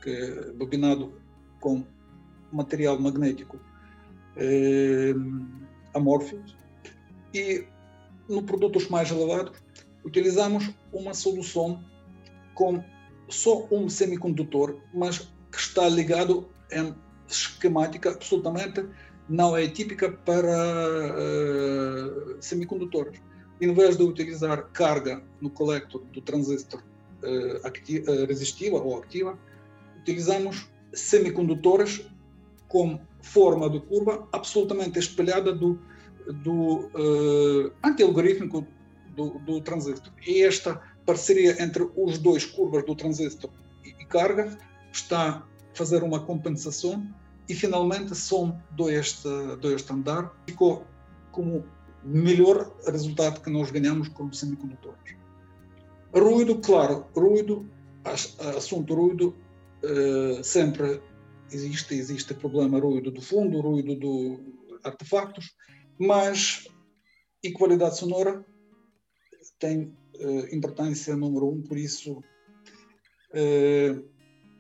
que é bobinado com material magnético eh, amórfico, e no produtos mais elevados, utilizamos uma solução com só um semicondutor, mas que está ligado em esquemática absolutamente não é típica para uh, semicondutores. Em vez de utilizar carga no colector do transistor uh, resistiva ou ativa, utilizamos semicondutores com forma de curva absolutamente espelhada do do uh, anti-algorítmico do, do, transistor. E esta parceria entre os dois curvas do transistor e, carga está a fazer uma compensação e finalmente som deste, deste andar ficou como melhor resultado que nós ganhamos como semicondutores. Ruído, claro, ruído, assunto ruído, uh, sempre existe, existe problema ruído do fundo, ruído do artefactos, mas e qualidade sonora tem importância número um, por isso uh,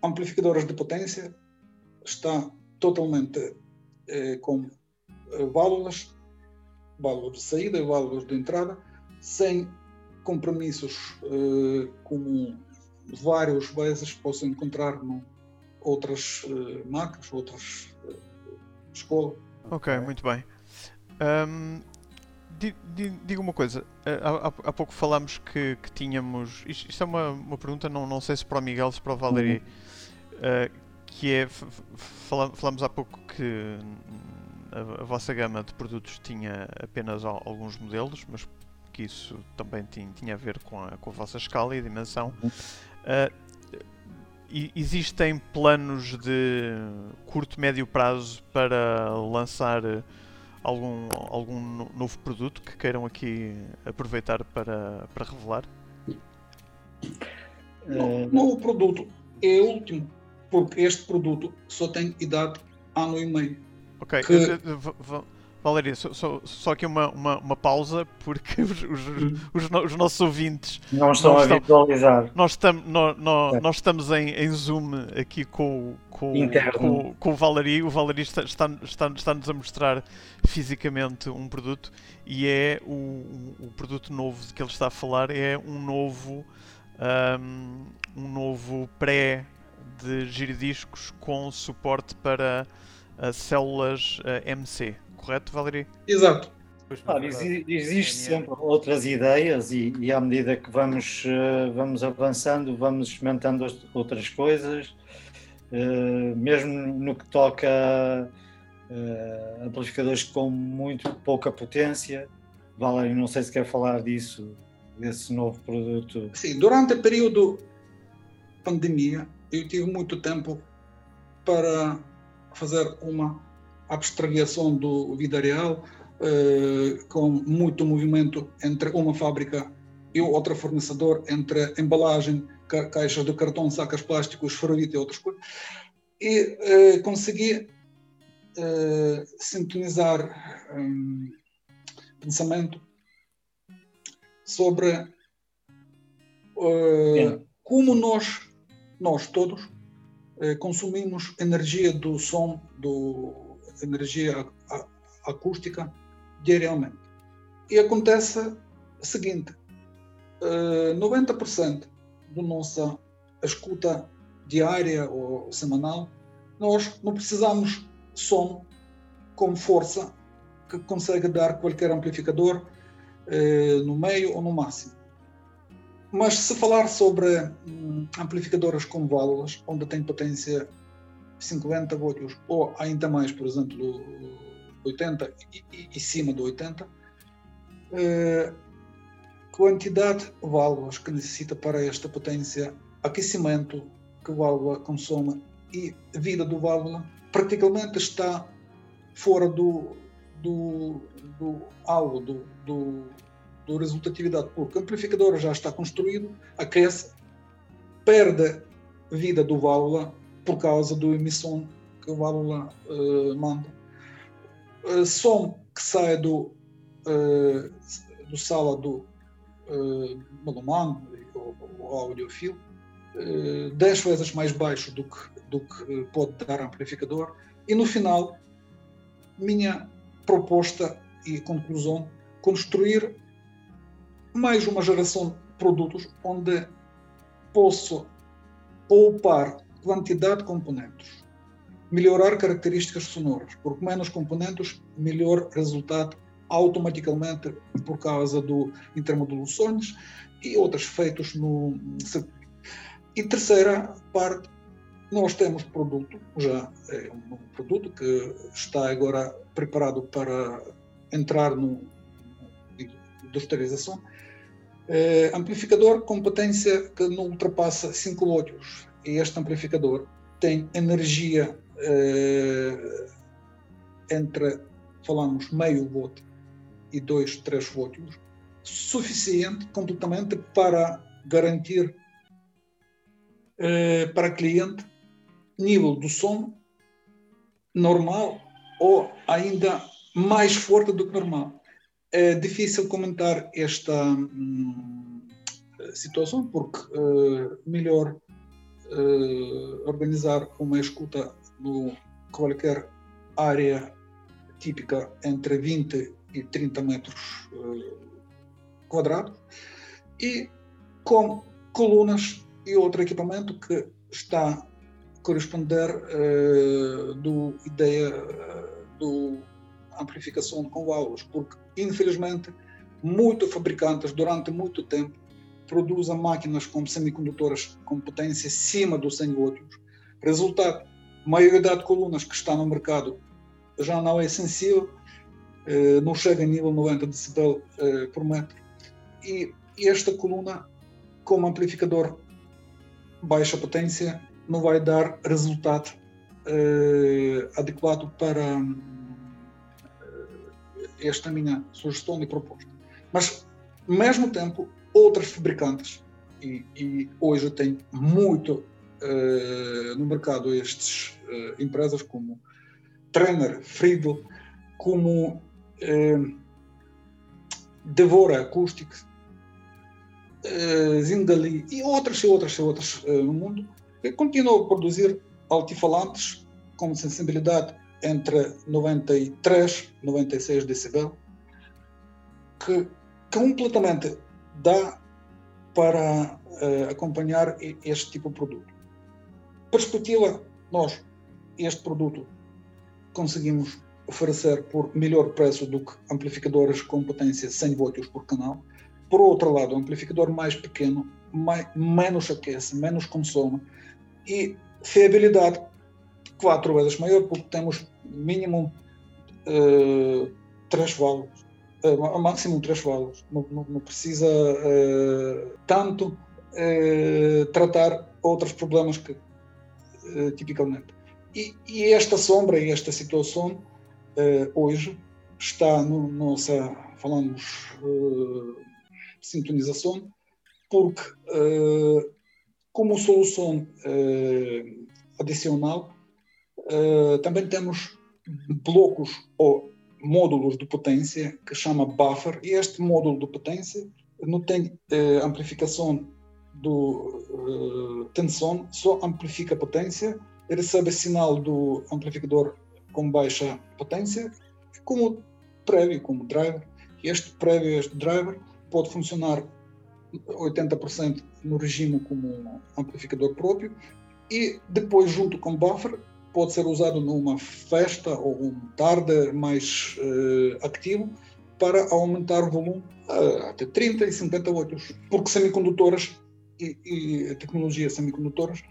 amplificadores de potência está totalmente uh, com válvulas, válvulas de saída e válvulas de entrada, sem compromissos como vários vezes posso encontrar em outras marcas, outras escolas.
Ok, muito bem. Um, diga uma coisa, há, há, pouco falámos que, que tínhamos. Isto, isto, é uma, uma pergunta, não, não sei se para o Miguel, se para o Valerie, uhum. uh, que é. Falámos há pouco que a, a, vossa gama de produtos tinha apenas alguns modelos, mas que isso também tinha, tinha a ver com a, com a vossa escala e dimensão. Uh, existem planos de curto, médio prazo para lançar algum, algum novo produto que queiram aqui aproveitar para, para revelar?
No, novo produto é o último, porque este produto só tem idade ano e meio.
Ok, que... Valéria, só, só, só aqui uma, uma, uma, pausa, porque os, os, os, os, nossos ouvintes
não estão a visualizar.
Nós, estamos, nós, nós, é. nós estamos em, em Zoom aqui com, com, com, com, o Valéria. O Valéria está, está, está, está-nos a mostrar fisicamente um produto e é o, o produto novo de que ele está a falar é um novo, um, um novo pré de giradiscos com suporte para uh, células uh, MC correto, Valerie?
Exato.
Claro, existe sempre outras ideias e, e, à medida que vamos, uh, vamos avançando, vamos experimentando outras coisas, uh, mesmo no que toca uh, amplificadores com muito pouca potência. Valerio, não sei se quer falar disso, desse novo produto.
Sim, durante o período pandemia, eu tive muito tempo para fazer uma abstração do vida real, eh, com muito movimento entre uma fábrica e outra fornecedor, entre embalagem, ca caixas de cartão, sacas plásticos, ferrolito e outras coisas. E eh, consegui eh, sintonizar um, pensamento sobre uh, como nós, nós todos, consumimos energia do som, do energia acústica diariamente. E acontece o seguinte: 90% eh, da nossa escuta diária ou semanal, nós não precisamos som com força que consegue dar qualquer amplificador eh, no meio ou no máximo. Mas se falar sobre hum, amplificadores com válvulas, onde tem potência 50 volts ou ainda mais, por exemplo, 80 e, e, cima do 80, eh, quantidade de válvulas que necessita para esta potência, aquecimento que a válvula consome e vida do válvula praticamente está fora do, do, do alvo, do, do, do resultatividade, porque o amplificador já está construído, aquece, perde vida do válvula por causa da emissão que o válvula uh, manda. Uh, som que sai do, uh, do sala do uh, ou, ou audiofilo, uh, 10 vezes mais baixo do que, do que pode dar amplificador. E no final, minha proposta e conclusão, construir mais uma geração de produtos onde posso poupar quantidade de componentes, melhorar características sonoras, porque menos componentes, melhor resultado automaticamente por causa do intermodulações e outros efeitos no circuito. E terceira parte, nós temos produto, já é um produto que está agora preparado para entrar no industrialização, é, amplificador com potência que não ultrapassa 5 volts este amplificador tem energia eh, entre, falamos, meio volt e 2, 3 volts, suficiente completamente para garantir eh, para cliente nível do som normal ou ainda mais forte do que normal. É difícil comentar esta hum, situação porque uh, melhor organizar uma escuta no qualquer área típica entre 20 e 30 metros uh, quadrados e com colunas e outro equipamento que está a corresponder uh, do ideia do amplificação com válvulas, porque infelizmente muitos fabricantes durante muito tempo produza máquinas com semicondutores com potência acima dos 100 volts. Resultado, a maioria de colunas que está no mercado já não é sensível, eh, não chega a nível 90 decibel eh, por metro. E esta coluna, como amplificador baixa potência, não vai dar resultado eh, adequado para esta minha sugestão e proposta. Mas, ao mesmo tempo, outras fabricantes, e, e hoje tem muito uh, no mercado estas uh, empresas como Trainer, Friedel, como Devora Acoustics, Zindali e outras e outras e outras no mundo, que continuam a produzir altifalantes com sensibilidade entre 93 e 96 decibel, que completamente dá para uh, acompanhar este tipo de produto. Perspectiva, nós, este produto, conseguimos oferecer por melhor preço do que amplificadores com potência 100 volts por canal. Por outro lado, o amplificador mais pequeno, mais, menos aquece, menos consome e fiabilidade quatro vezes maior, porque temos mínimo uh, três válvulas uh, máximo três válvulas. Não, não, não precisa uh, tanto uh, tratar outros problemas que tipicamente. E, e, esta sombra e esta situação hoje está no nossa falamos sintonização porque como solução adicional também temos blocos ou módulos de potência que chama buffer e este módulo de potência não tem eh, amplificação do eh, tensão, só amplifica a potência, recebe sinal do amplificador com baixa potência como prévio, como driver. Este prévio, este driver pode funcionar 80% no regime como amplificador próprio e depois junto com buffer pode ser usado numa festa ou um tarde mais uh, ativo para aumentar o volume uh, até 30 e 50 watts. Porque semicondutoras e, e tecnologias semicondutoras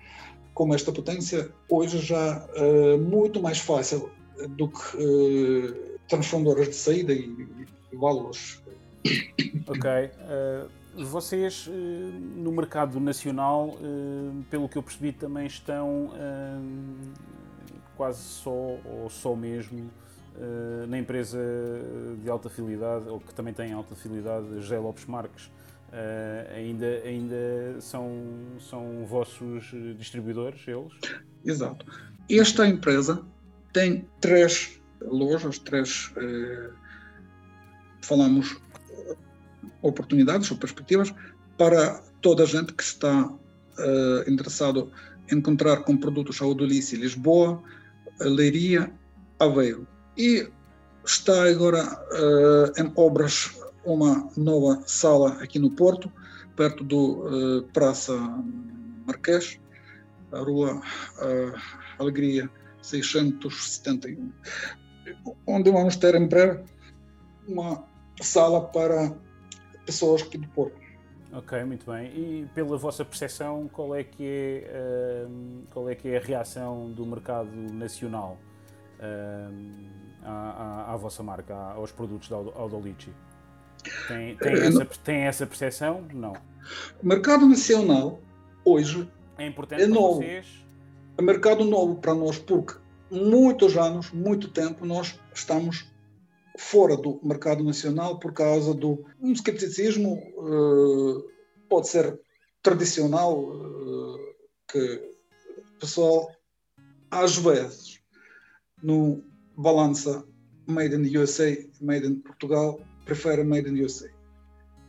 com esta potência hoje já é uh, muito mais fácil do que uh, transformadoras de saída e, e válvulas.
Ok. Vocês, no mercado nacional, pelo que eu percebi, também estão quase só ou só mesmo uh, na empresa de alta fidelidade, ou que também tem alta fidelidade, José Lopes Marques. Uh, ainda, ainda são, são vossos distribuidores, eles?
Exato. Esta empresa tem três lojas, três, uh, falamos, oportunidades ou perspectivas para toda a gente que está interessado em encontrar com produtos Audolice Lisboa, Leiria, Aveiro. E está agora uh, em obras uma nova sala aqui no Porto, perto do uh, Praça Marquês, a Rua uh, Alegria 671, onde vamos ter em breve uma sala para pessoas aqui do Porto.
Ok, muito bem. E pela vossa percepção, qual é que é, uh, qual é, que é a reação do mercado nacional uh, à, à, à, vossa marca, aos produtos da Aldolici? Tem, tem, eh, essa, tem essa percepção? Não.
O mercado nacional, hoje,
é importante é novo. vocês?
É mercado novo para nós, porque muitos anos, muito tempo, nós estamos fora do mercado nacional por causa do um escepticismo uh, pode ser tradicional uh, que o pessoal às vezes no balança made in USA made in Portugal prefere made in USA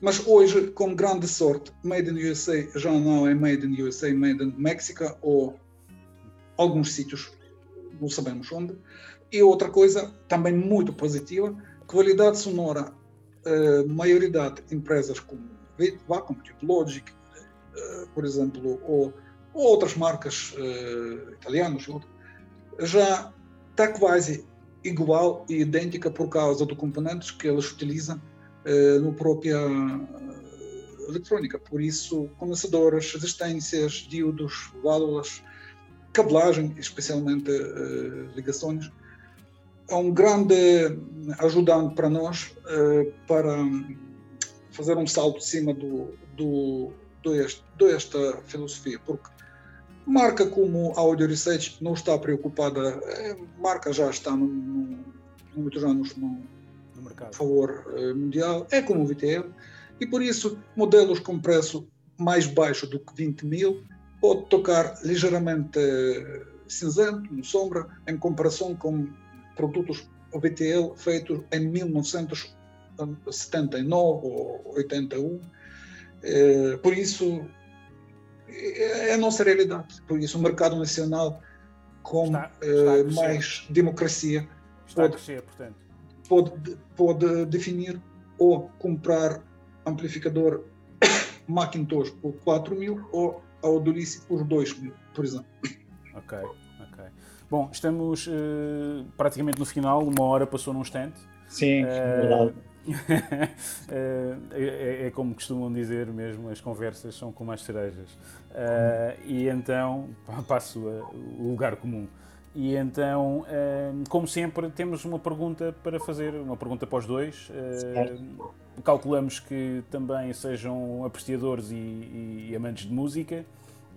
mas hoje com grande sorte made in USA já não é made in USA made in México ou alguns sítios não sabemos onde e outra coisa também muito positiva, qualidade sonora, uh, maioridade de empresas como Wacom, tipo Logic, uh, por exemplo, ou, ou outras marcas uh, italianas, já está quase igual e idêntica por causa dos componentes que eles utilizam uh, no própria eletrônica. Por isso, condensadoras, resistências, diodos, válvulas, cabelagem, especialmente ligações, é um grande ajudante para nós uh, para fazer um salto de cima do, do, do este, desta filosofia, porque marca como a Audio Research não está preocupada, a marca já está no, no, muitos anos no, no mercado. favor uh, mundial, é como o VTL, e por isso modelos com preço mais baixo do que 20 mil pode tocar ligeiramente cinzento, no sombra, em comparação com produtos o BTL feito em 1979 ou 81. É, por isso, é a nossa realidade. Por isso, o mercado nacional com está, está mais democracia
pode, a crescer.
Pode, pode definir ou comprar amplificador Macintosh por 4 mil ou Audiolice por 2 mil, por exemplo.
Ok. Bom, estamos uh, praticamente no final, uma hora passou num instante.
Sim, uh, verdade.
é, é, é, como costumam dizer mesmo, as conversas são como as cerejas. Uh, e então passo o lugar comum. E então, uh, como sempre, temos uma pergunta para fazer, uma pergunta para os dois. Calculamos que também sejam apreciadores e, e, amantes de música.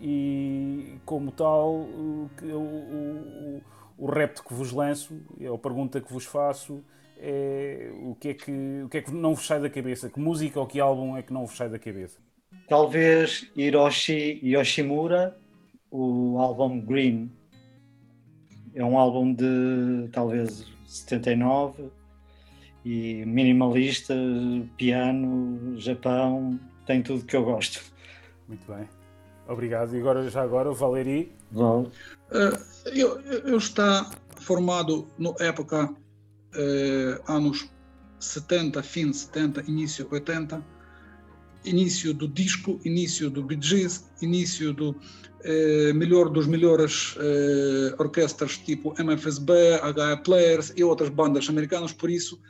E como tal, o, o, o, o repto que vos lanço, a pergunta que vos faço é o que é que, o que é que não vos sai da cabeça? Que música ou que álbum é que não vos sai da cabeça?
Talvez Hiroshi Yoshimura, o álbum Green. É um álbum de talvez 79 e minimalista, piano, Japão, tem tudo que eu gosto.
Muito bem. Obrigado. E agora, já agora, o Valeri?
Val. Uh, eu, eu está formado na época eh, anos 70, fim 70, início 80, início do disco, início do Bee Gees, início do eh, melhor dos melhores eh, orquestras tipo MFSB, HA Players e outras bandas americanas, por isso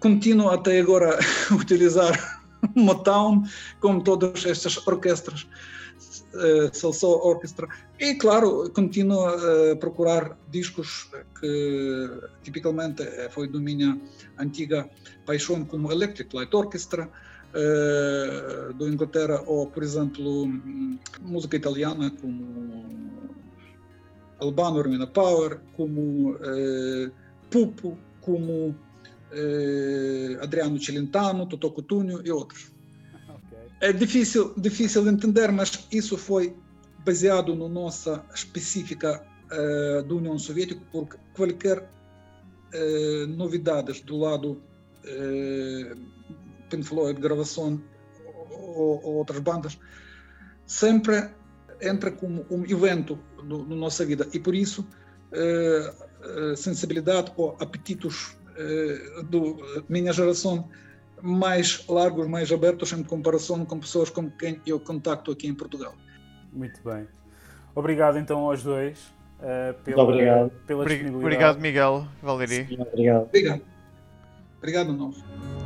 continuo até agora a utilizar Motown como todas estas orquestras uh, Salsa Orchestra. E, claro, continuo a procurar discos que tipicamente foi da minha antiga paixão, como Electric Light Orchestra, uh, do Inglaterra, ou, por exemplo, música italiana, como Albano Romina Power, como Pupo, como Adriano Celentano, Totò Cotugno e outros. É difícil, difícil de entender, mas isso foi baseado na nossa específica uh, da União Soviética, porque qualquer uh, novidades do lado uh, Pink Floyd, gravação ou, ou, outras bandas, sempre entra como um evento na nossa vida. E por isso uh, sensibilidade ou apetitos da minha geração mais largos, mais abertos em comparação com pessoas com quem eu contacto aqui em Portugal.
Muito bem. Obrigado então aos dois uh,
pela, obrigado.
pela disponibilidade.
Obrigado, Miguel, Valerie.
obrigado.
Obrigado. Obrigado, nós.